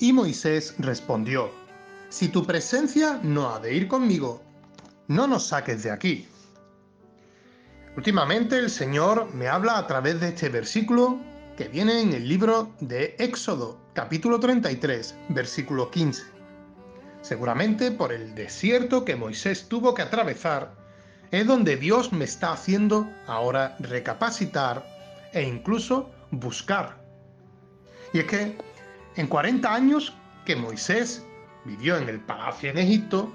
Y Moisés respondió, Si tu presencia no ha de ir conmigo, no nos saques de aquí. Últimamente el Señor me habla a través de este versículo que viene en el libro de Éxodo, capítulo 33, versículo 15. Seguramente por el desierto que Moisés tuvo que atravesar, es donde Dios me está haciendo ahora recapacitar e incluso buscar. Y es que en 40 años que Moisés vivió en el palacio en Egipto,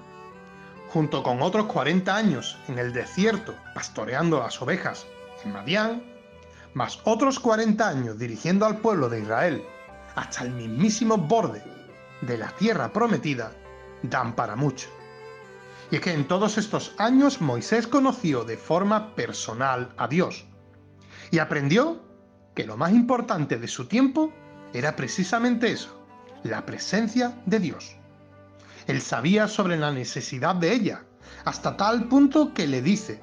junto con otros 40 años en el desierto pastoreando las ovejas en Madián, más otros 40 años dirigiendo al pueblo de Israel hasta el mismísimo borde de la tierra prometida, dan para mucho. Y es que en todos estos años Moisés conoció de forma personal a Dios y aprendió que lo más importante de su tiempo era precisamente eso, la presencia de Dios. Él sabía sobre la necesidad de ella, hasta tal punto que le dice,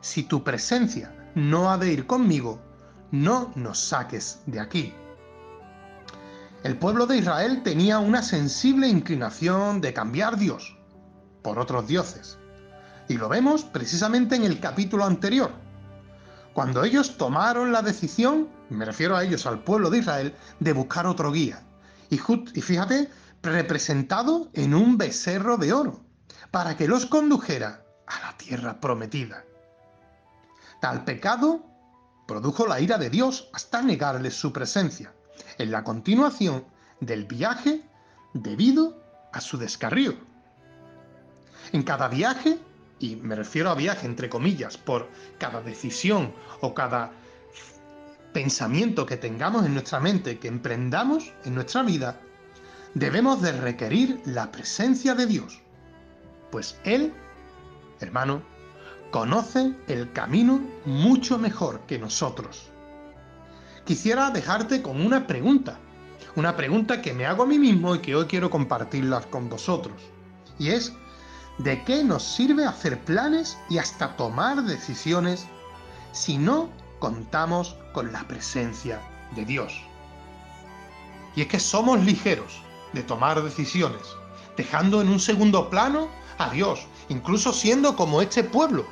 si tu presencia no ha de ir conmigo, no nos saques de aquí. El pueblo de Israel tenía una sensible inclinación de cambiar Dios por otros dioses. Y lo vemos precisamente en el capítulo anterior. Cuando ellos tomaron la decisión, me refiero a ellos, al pueblo de Israel, de buscar otro guía. Y, y fíjate, representado en un becerro de oro, para que los condujera a la tierra prometida. Tal pecado produjo la ira de Dios hasta negarles su presencia, en la continuación del viaje debido a su descarrío. En cada viaje, y me refiero a viaje entre comillas, por cada decisión o cada pensamiento que tengamos en nuestra mente, que emprendamos en nuestra vida, debemos de requerir la presencia de Dios, pues Él, hermano, conoce el camino mucho mejor que nosotros. Quisiera dejarte con una pregunta, una pregunta que me hago a mí mismo y que hoy quiero compartirla con vosotros. Y es, ¿de qué nos sirve hacer planes y hasta tomar decisiones si no contamos con la presencia de Dios? Y es que somos ligeros, de tomar decisiones, dejando en un segundo plano a Dios, incluso siendo como este pueblo,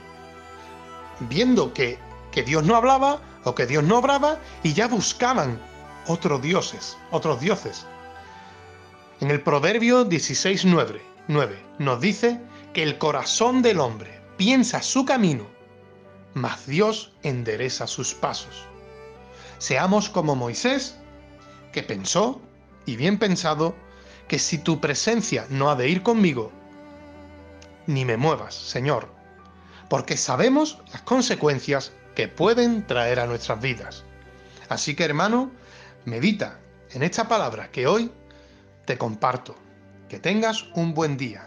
viendo que, que Dios no hablaba o que Dios no obraba y ya buscaban otros dioses, otros dioses. En el Proverbio 16.9 9, nos dice que el corazón del hombre piensa su camino, mas Dios endereza sus pasos. Seamos como Moisés, que pensó, y bien pensado, que si tu presencia no ha de ir conmigo, ni me muevas, Señor, porque sabemos las consecuencias que pueden traer a nuestras vidas. Así que hermano, medita en esta palabra que hoy te comparto. Que tengas un buen día.